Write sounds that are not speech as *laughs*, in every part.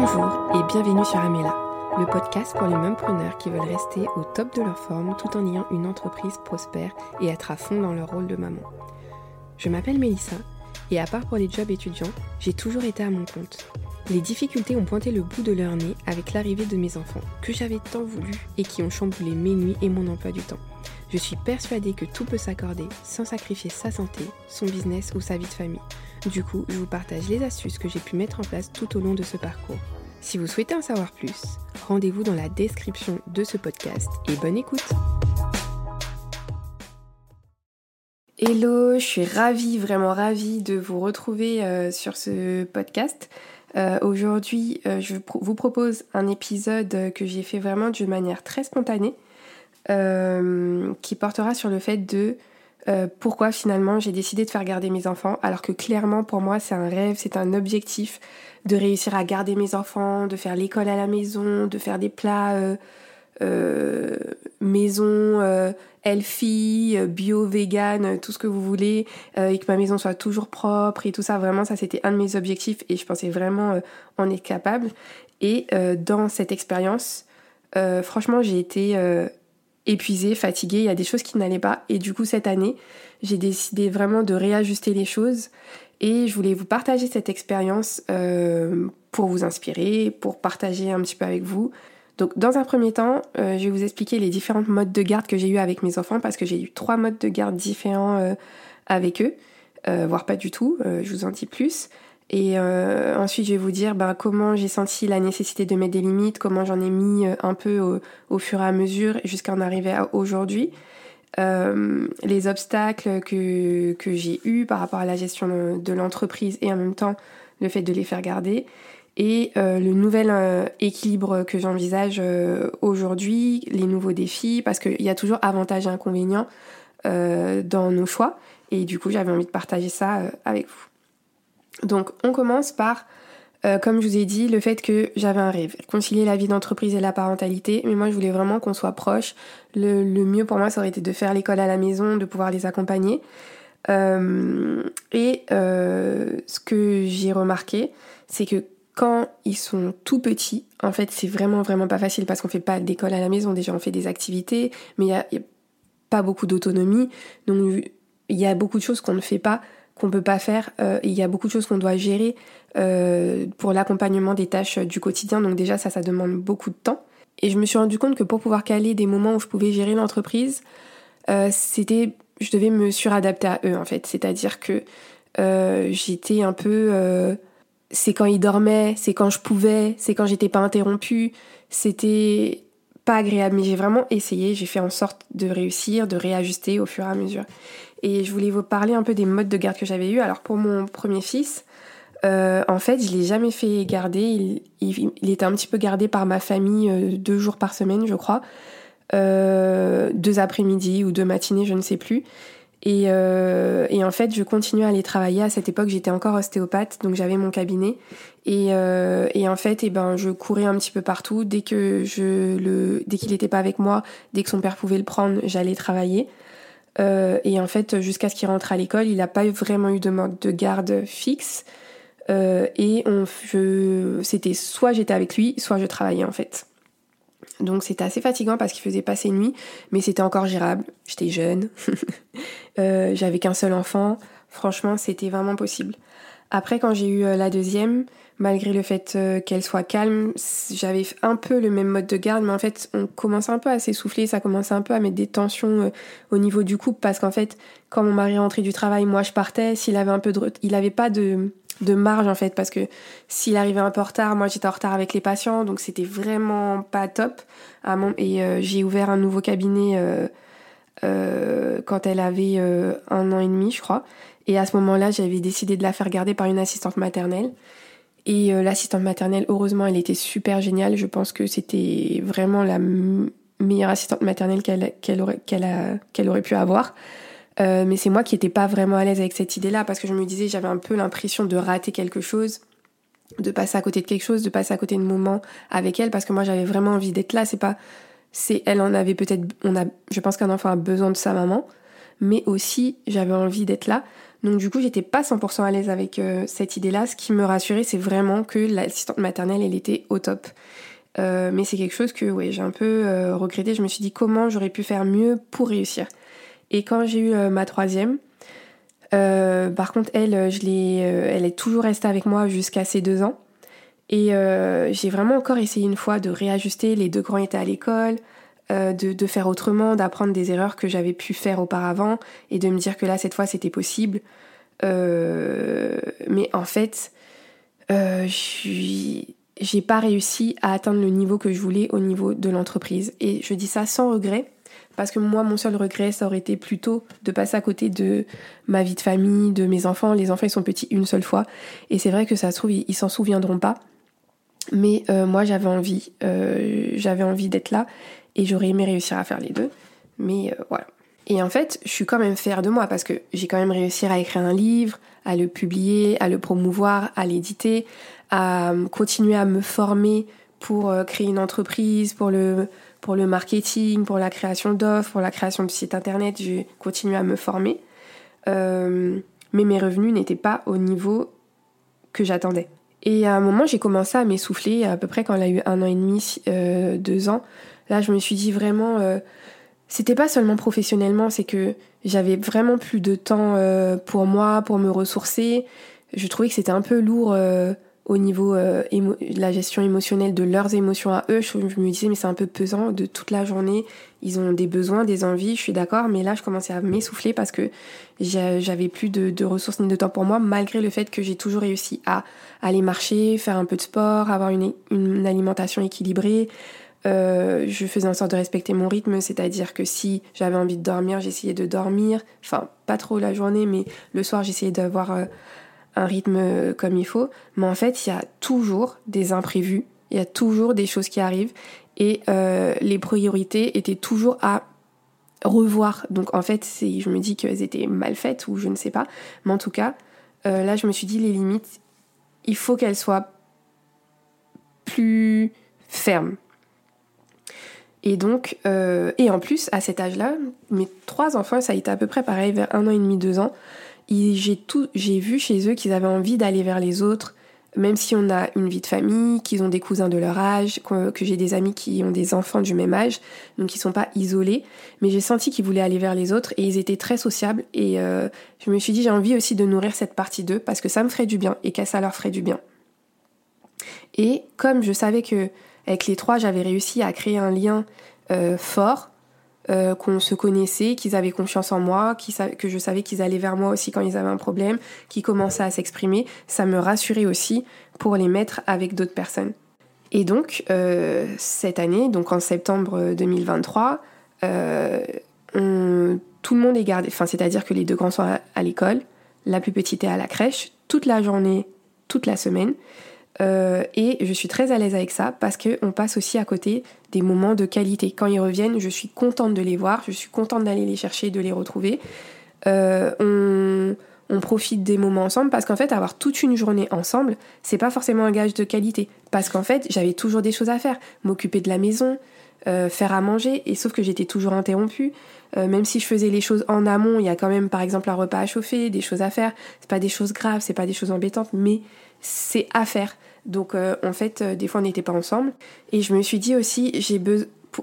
Bonjour et bienvenue sur Amela, le podcast pour les preneurs qui veulent rester au top de leur forme tout en ayant une entreprise prospère et être à fond dans leur rôle de maman. Je m'appelle Mélissa et à part pour les jobs étudiants, j'ai toujours été à mon compte. Les difficultés ont pointé le bout de leur nez avec l'arrivée de mes enfants, que j'avais tant voulu et qui ont chamboulé mes nuits et mon emploi du temps. Je suis persuadée que tout peut s'accorder sans sacrifier sa santé, son business ou sa vie de famille. Du coup, je vous partage les astuces que j'ai pu mettre en place tout au long de ce parcours. Si vous souhaitez en savoir plus, rendez-vous dans la description de ce podcast et bonne écoute Hello, je suis ravie, vraiment ravie de vous retrouver euh, sur ce podcast. Euh, aujourd'hui, euh, je vous propose un épisode que j'ai fait vraiment d'une manière très spontanée, qui portera sur le fait de euh, pourquoi finalement j'ai décidé de faire garder mes enfants alors que clairement pour moi c'est un rêve, c'est un objectif de réussir à garder mes enfants, de faire l'école à la maison, de faire des plats euh, euh, maison, euh, healthy, bio, vegan, tout ce que vous voulez, et que ma maison soit toujours propre et tout ça. Vraiment, ça c'était un de mes objectifs et je pensais vraiment en être capable. Et dans cette expérience, franchement, j'ai été épuisée, fatiguée, il y a des choses qui n'allaient pas. Et du coup, cette année, j'ai décidé vraiment de réajuster les choses. Et je voulais vous partager cette expérience euh, pour vous inspirer, pour partager un petit peu avec vous. Donc, dans un premier temps, euh, je vais vous expliquer les différents modes de garde que j'ai eu avec mes enfants parce que j'ai eu trois modes de garde différents euh, avec eux, voire pas du tout. je vous en dis plus. Et euh, ensuite, je vais vous dire ben, comment j'ai senti la nécessité de mettre des limites, comment j'en ai mis euh, un peu au, fur et à mesure jusqu'à en arriver à aujourd'hui. Euh, les obstacles que, que j'ai eus par rapport à la gestion de, l'entreprise et en même temps le fait de les faire garder. Et le nouvel équilibre que j'envisage aujourd'hui, les nouveaux défis, parce qu'il y a toujours avantages et inconvénients dans nos choix. Et du coup, j'avais envie de partager ça avec vous. Donc on commence par, euh, comme je vous ai dit, le fait que j'avais un rêve, concilier la vie d'entreprise et la parentalité, mais moi je voulais vraiment qu'on soit proche. Le, mieux pour moi ça aurait été de faire l'école à la maison, de pouvoir les accompagner. Euh, et euh, ce que j'ai remarqué, c'est que quand ils sont tout petits, en fait c'est vraiment vraiment pas facile parce qu'on fait pas d'école à la maison, déjà on fait des activités, mais il y y a pas beaucoup d'autonomie, donc il y a beaucoup de choses qu'on ne fait pas qu'on peut pas faire. Euh, il y a beaucoup de choses qu'on doit gérer euh, pour l'accompagnement des tâches du quotidien. Donc déjà ça, ça demande beaucoup de temps. Et je me suis rendu compte que pour pouvoir caler des moments où je pouvais gérer l'entreprise, euh, c'était, je devais me suradapter à eux en fait. C'est-à-dire que j'étais un peu, c'est quand ils dormaient, c'est quand je pouvais, c'est quand j'étais pas interrompue. C'était pas agréable, mais j'ai vraiment essayé. J'ai fait en sorte de réussir, de réajuster au fur et à mesure. Et je voulais vous parler un peu des modes de garde que j'avais eu. Alors pour mon premier fils, euh, en fait, je l'ai jamais fait garder. Il, était un petit peu gardé par ma famille euh, deux jours par semaine, je crois. Euh, deux après-midi ou deux matinées, je ne sais plus. Et, et, en fait, je continuais à aller travailler. À cette époque, j'étais encore ostéopathe, donc j'avais mon cabinet. Et, et en fait, eh ben, je courais un petit peu partout. Dès que je le, dès qu'il n'était pas avec moi, dès que son père pouvait le prendre, j'allais travailler. Euh, et en fait, jusqu'à ce qu'il rentre à l'école, il n'a pas vraiment eu de mode de garde fixe. Euh, et on, c'était soit j'étais avec lui, soit je travaillais en fait. Donc c'était assez fatigant parce qu'il faisait pas ses nuits, mais c'était encore gérable. J'étais jeune, *laughs* euh, j'avais qu'un seul enfant. Franchement, c'était vraiment possible. Après, quand j'ai eu la deuxième, malgré le fait euh, qu'elle soit calme, j'avais un peu le même mode de garde, mais en fait, on commençait un peu à s'essouffler, ça commençait un peu à mettre des tensions euh, au niveau du couple, parce qu'en fait, quand mon mari rentrait du travail, moi je partais, s'il avait un peu de... Il avait pas de, de marge en fait, parce que s'il arrivait un peu en retard, moi j'étais en retard avec les patients, donc c'était vraiment pas top. Et euh, j'ai ouvert un nouveau cabinet quand elle avait un an et demi, je crois. Et à ce moment-là, j'avais décidé de la faire garder par une assistante maternelle. Et euh, l'assistante maternelle, heureusement, elle était super géniale. Je pense que c'était vraiment la meilleure assistante maternelle qu'elle aurait, pu avoir. Euh, mais c'est moi qui n'étais pas vraiment à l'aise avec cette idée-là parce que je me disais, j'avais un peu l'impression de rater quelque chose, de passer à côté de quelque chose, de passer à côté de moments avec elle parce que moi j'avais vraiment envie d'être là. C'est pas, c'est elle en avait peut-être, on a, je pense qu'un enfant a besoin de sa maman, mais aussi j'avais envie d'être là. Donc du coup, j'étais pas 100% à l'aise avec euh, cette idée-là. Ce qui me rassurait, c'est vraiment que l'assistante maternelle, elle était au top. Euh, mais c'est quelque chose que ouais, j'ai un peu euh, regretté. Je me suis dit comment j'aurais pu faire mieux pour réussir? Et quand j'ai eu ma troisième, par contre, elle, je l'ai, elle est toujours restée avec moi jusqu'à ses deux ans. Et j'ai vraiment encore essayé une fois de réajuster. Les deux grands étaient à l'école. De, de, faire autrement, d'apprendre des erreurs que j'avais pu faire auparavant et de me dire que là, cette fois, c'était possible. Euh, mais en fait, euh, j'ai pas réussi à atteindre le niveau que je voulais au niveau de l'entreprise. Et je dis ça sans regret, parce que moi, mon seul regret, ça aurait été plutôt de passer à côté de ma vie de famille, de mes enfants. Les enfants, ils sont petits une seule fois. Et c'est vrai que ça se trouve, ils s'en souviendront pas. Mais euh, moi, j'avais envie. Euh, j'avais envie d'être là. Et j'aurais aimé réussir à faire les deux. Mais euh, voilà. Et en fait, je suis quand même fière de moi parce que j'ai quand même réussi à écrire un livre, à le publier, à le promouvoir, à l'éditer, à continuer à me former pour euh, créer une entreprise, pour le, pour le marketing, pour la création d'offres, pour la création de sites internet. J'ai continué à me former. Euh, mais mes revenus n'étaient pas au niveau que j'attendais. Et à un moment, j'ai commencé à m'essouffler, à peu près quand elle a eu un an et demi, euh, deux ans. Là, je me suis dit vraiment, c'était pas seulement professionnellement, c'est que j'avais vraiment plus de temps euh, pour moi, pour me ressourcer. Je trouvais que c'était un peu lourd euh, au niveau euh, de la gestion émotionnelle de leurs émotions à eux. Je, me disais, mais c'est un peu pesant de toute la journée. Ils ont des besoins, des envies, je suis d'accord, mais là, je commençais à m'essouffler parce que j'avais plus de, ressources ni de temps pour moi, malgré le fait que j'ai toujours réussi à aller marcher, faire un peu de sport, avoir une, une alimentation équilibrée, euh, je faisais en sorte de respecter mon rythme, c'est-à-dire que si j'avais envie de dormir, j'essayais de dormir. Enfin, pas trop la journée, mais le soir, j'essayais d'avoir euh, un rythme euh, comme il faut. Mais en fait, il y a toujours des imprévus, il y a toujours des choses qui arrivent. Et les priorités étaient toujours à revoir. Donc en fait, je me dis qu'elles étaient mal faites ou je ne sais pas. Mais en tout cas, là, je me suis dit, les limites, il faut qu'elles soient plus fermes et donc, euh, et en plus, à cet âge-là, mes trois enfants, ça a été à peu près pareil, vers un an et demi, deux ans. J'ai tout, j'ai vu chez eux qu'ils avaient envie d'aller vers les autres, même si on a une vie de famille, qu'ils ont des cousins de leur âge, que, j'ai des amis qui ont des enfants du même âge, donc ils sont pas isolés. Mais j'ai senti qu'ils voulaient aller vers les autres et ils étaient très sociables. Et euh, je me suis dit, j'ai envie aussi de nourrir cette partie d'eux parce que ça me ferait du bien et que ça leur ferait du bien. Et comme je savais que avec les trois, j'avais réussi à créer un lien euh, fort, euh, qu'on se connaissait, qu'ils avaient confiance en moi, que je savais qu'ils allaient vers moi aussi quand ils avaient un problème, qu'ils commençaient à s'exprimer. Ça me rassurait aussi pour les mettre avec d'autres personnes. Et donc, euh, cette année, donc en septembre 2023, tout le monde est gardé, enfin, c'est-à-dire que les deux grands sont à l'école, la plus petite est à la crèche, toute la journée, toute la semaine. Euh, et je suis très à l'aise avec ça parce qu'on passe aussi à côté des moments de qualité. Quand ils reviennent, je suis contente de les voir, je suis contente d'aller les chercher, de les retrouver. Euh, on, profite des moments ensemble parce qu'en fait, avoir toute une journée ensemble, c'est pas forcément un gage de qualité. Parce qu'en fait, j'avais toujours des choses à faire. M'occuper de la maison, euh, faire à manger, et sauf que j'étais toujours interrompue. même si je faisais les choses en amont, il y a quand même par exemple un repas à chauffer, des choses à faire. C'est pas des choses graves, c'est pas des choses embêtantes, mais c'est à faire. Donc euh, en fait, euh, des fois on n'était pas ensemble. Et je me suis dit aussi, j'ai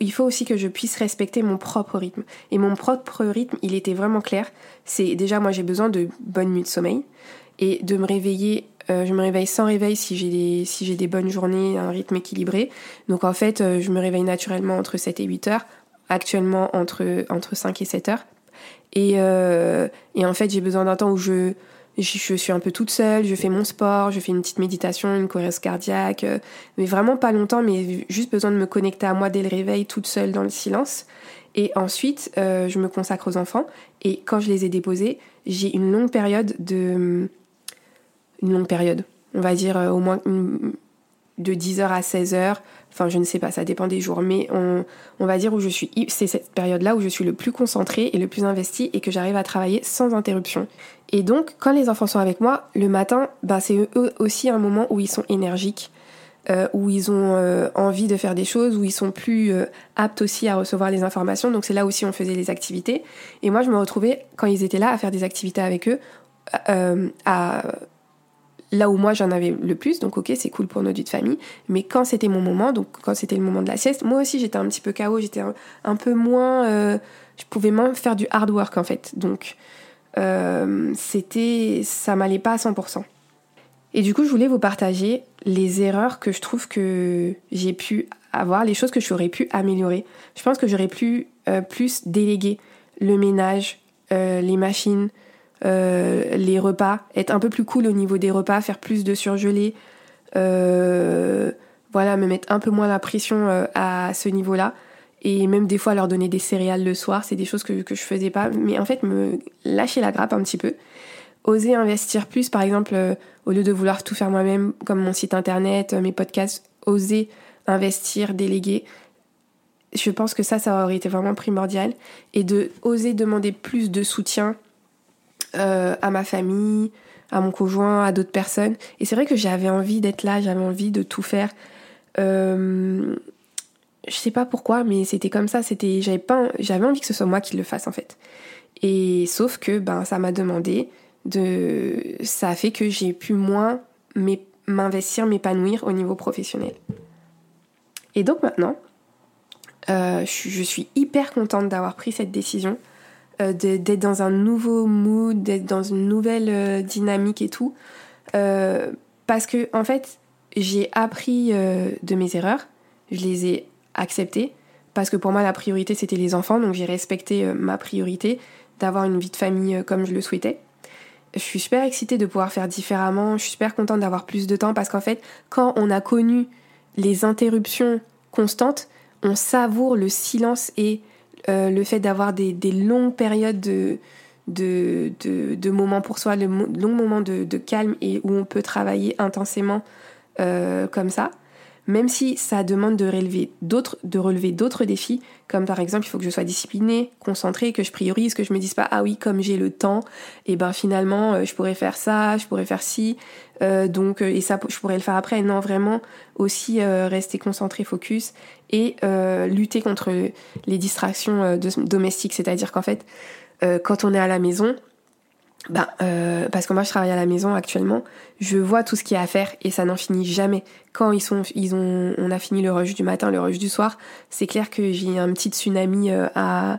il faut aussi que je puisse respecter mon propre rythme. Et mon propre rythme, il était vraiment clair. C'est déjà moi j'ai besoin de bonnes nuits de sommeil et de me réveiller. Euh, je me réveille sans réveil si j'ai des si des bonnes journées, un rythme équilibré. Donc en fait, je me réveille naturellement entre 7 et 8 heures. Actuellement entre entre 5 et 7 heures. Et, et en fait, j'ai besoin d'un temps où je je suis un peu toute seule, je fais mon sport, je fais une petite méditation, une cohérence cardiaque, euh, mais vraiment pas longtemps, mais juste besoin de me connecter à moi dès le réveil, toute seule dans le silence. Et ensuite, euh, je me consacre aux enfants. Et quand je les ai déposés, j'ai une longue période de... Une longue période, on va dire euh, au moins de 10h à 16h, enfin je ne sais pas, ça dépend des jours, mais on, va dire où je suis, c'est cette période-là où je suis le plus concentrée et le plus investi et que j'arrive à travailler sans interruption. Et donc, quand les enfants sont avec moi, le matin, bah, c'est eux aussi un moment où ils sont énergiques, euh, où ils ont euh, envie de faire des choses, où ils sont plus euh, aptes aussi à recevoir les informations. Donc c'est là aussi on faisait les activités. Et moi, je me retrouvais, quand ils étaient là, à faire des activités avec eux à là où moi j'en avais le plus, donc ok, c'est cool pour notre vie de famille. Mais quand c'était mon moment, donc quand c'était le moment de la sieste, moi aussi j'étais un petit peu KO, j'étais un, peu moins. Euh, je pouvais moins faire du hard work en fait. Donc euh, c'était. Ça m'allait pas à 100%. Et du coup, je voulais vous partager les erreurs que je trouve que j'ai pu avoir, les choses que j'aurais pu améliorer. Je pense que j'aurais pu euh, plus déléguer le ménage, les machines, euh, les repas, être un peu plus cool au niveau des repas, faire plus de surgelés, euh, voilà, me mettre un peu moins la pression euh, à ce niveau-là. Et même des fois leur donner des céréales le soir, c'est des choses que, que je faisais pas. Mais en fait, me lâcher la grappe un petit peu. Oser investir plus, par exemple, au lieu de vouloir tout faire moi-même, comme mon site internet, mes podcasts, oser investir, déléguer je pense que ça, ça aurait été vraiment primordial. Et de oser demander plus de soutien euh, à ma famille, à mon conjoint, à d'autres personnes. Et c'est vrai que j'avais envie d'être là, j'avais envie de tout faire. Euh, je sais pas pourquoi, mais c'était comme ça. C'était, j'avais pas, j'avais envie que ce soit moi qui le fasse en fait. Et sauf que ben ça m'a demandé de, ça a fait que j'ai pu moins m'investir, m'épanouir au niveau professionnel. Et donc maintenant, euh, je suis hyper contente d'avoir pris cette décision euh, d'être dans un nouveau mood, d'être dans une nouvelle euh, dynamique et tout. Euh, parce que, en fait, j'ai appris de mes erreurs, je les ai acceptées, parce que pour moi, la priorité, c'était les enfants, donc j'ai respecté ma priorité d'avoir une vie de famille comme je le souhaitais. Je suis super excitée de pouvoir faire différemment, je suis super contente d'avoir plus de temps, parce qu'en fait, quand on a connu les interruptions constantes, on savoure le silence et euh, le fait d'avoir des, longues périodes de, moments pour soi, de longs moments de, calme et où on peut travailler intensément euh, comme ça même si ça demande de relever d'autres, de relever d'autres défis, comme par exemple il faut que je sois disciplinée, concentrée, que je priorise, que je me dise pas ah oui comme j'ai le temps, et ben finalement euh, je pourrais faire ça, je pourrais faire ci, euh, donc euh, et ça je pourrais le faire après. Non vraiment aussi rester concentré, focus et lutter contre les distractions domestiques, c'est-à-dire qu'en fait quand on est à la maison, bah, euh, parce que moi je travaille à la maison actuellement, je vois tout ce qu'il y a à faire et ça n'en finit jamais. Quand ils sont, ils ont, on a fini le rush du matin, le rush du soir, c'est clair que j'ai un petit tsunami euh, à,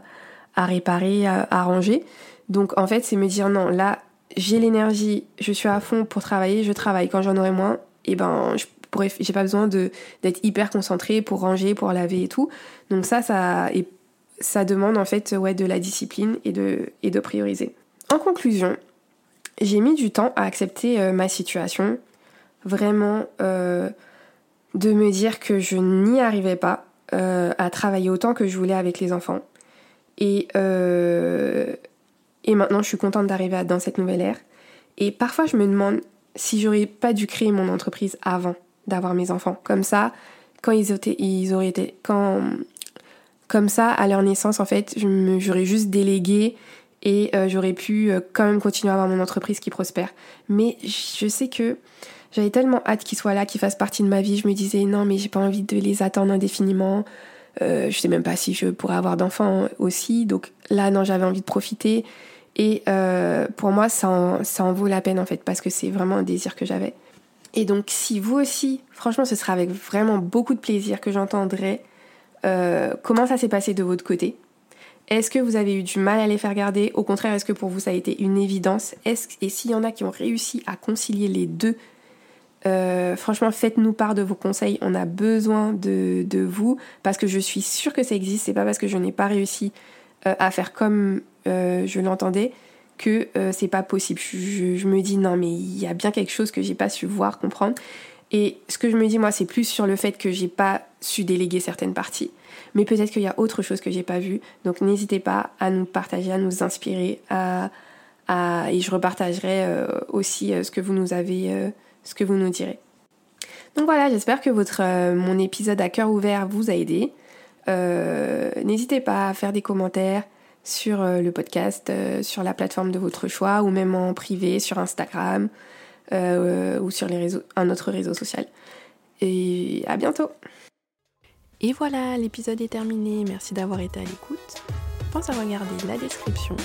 à réparer, à, à ranger. Donc en fait, c'est me dire non, là j'ai l'énergie, je suis à fond pour travailler, je travaille. Quand j'en aurai moins, et eh ben je pourrais, j'ai pas besoin de d'être hyper concentré pour ranger, pour laver et tout. Donc ça, ça et ça demande en fait ouais de la discipline et de et de prioriser. En conclusion, j'ai mis du temps à accepter euh, ma situation, vraiment euh, de me dire que je n'y arrivais pas euh, à travailler autant que je voulais avec les enfants. Et, et maintenant, je suis contente d'arriver dans cette nouvelle ère. Et parfois, je me demande si j'aurais pas dû créer mon entreprise avant d'avoir mes enfants. Comme ça, quand ils, étaient, ils auraient été. Quand, comme ça, à leur naissance, en fait, j'aurais juste délégué et euh, j'aurais pu euh, quand même continuer à avoir mon entreprise qui prospère. Mais je sais que j'avais tellement hâte qu'ils soient là, qu'ils fassent partie de ma vie. Je me disais non, mais j'ai pas envie de les attendre indéfiniment. Euh, je sais même pas si je pourrais avoir d'enfants aussi. Donc là, non, j'avais envie de profiter. Et pour moi, ça en vaut la peine en fait, parce que c'est vraiment un désir que j'avais. Et donc, si vous aussi, franchement, ce sera avec vraiment beaucoup de plaisir que j'entendrai comment ça s'est passé de votre côté. Est-ce que vous avez eu du mal à les faire garder? Au contraire, est-ce que pour vous ça a été une évidence? Et s'il y en a qui ont réussi à concilier les deux, euh, franchement, faites-nous part de vos conseils. On a besoin de, vous parce que je suis sûre que ça existe. C'est pas parce que je n'ai pas réussi euh, à faire comme euh, je l'entendais que c'est pas possible. Je, je, me dis non, mais il y a bien quelque chose que j'ai pas su voir, comprendre. Et ce que je me dis moi, c'est plus sur le fait que j'ai pas su déléguer certaines parties mais peut-être qu'il y a autre chose que j'ai pas vu. Donc n'hésitez pas à nous partager, à nous inspirer, à, et je repartagerai euh, aussi euh, ce que vous nous avez, euh, ce que vous nous direz. Donc voilà, j'espère que votre mon épisode à cœur ouvert vous a aidé. n'hésitez pas à faire des commentaires sur le podcast, sur la plateforme de votre choix, ou même en privé sur Instagram ou sur les réseaux, un autre réseau social. Et à bientôt et voilà, l'épisode est terminé. Merci d'avoir été à l'écoute. Pense à regarder la description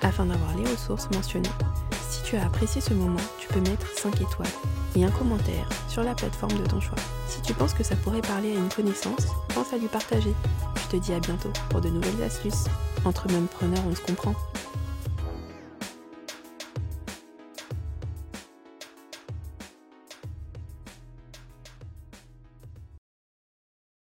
afin d'avoir les ressources mentionnées. Si tu as apprécié ce moment, tu peux mettre 5 étoiles et un commentaire sur la plateforme de ton choix. Si tu penses que ça pourrait parler à une connaissance, pense à lui partager. Je te dis à bientôt pour de nouvelles astuces. Entre mêmes preneurs, on se comprend.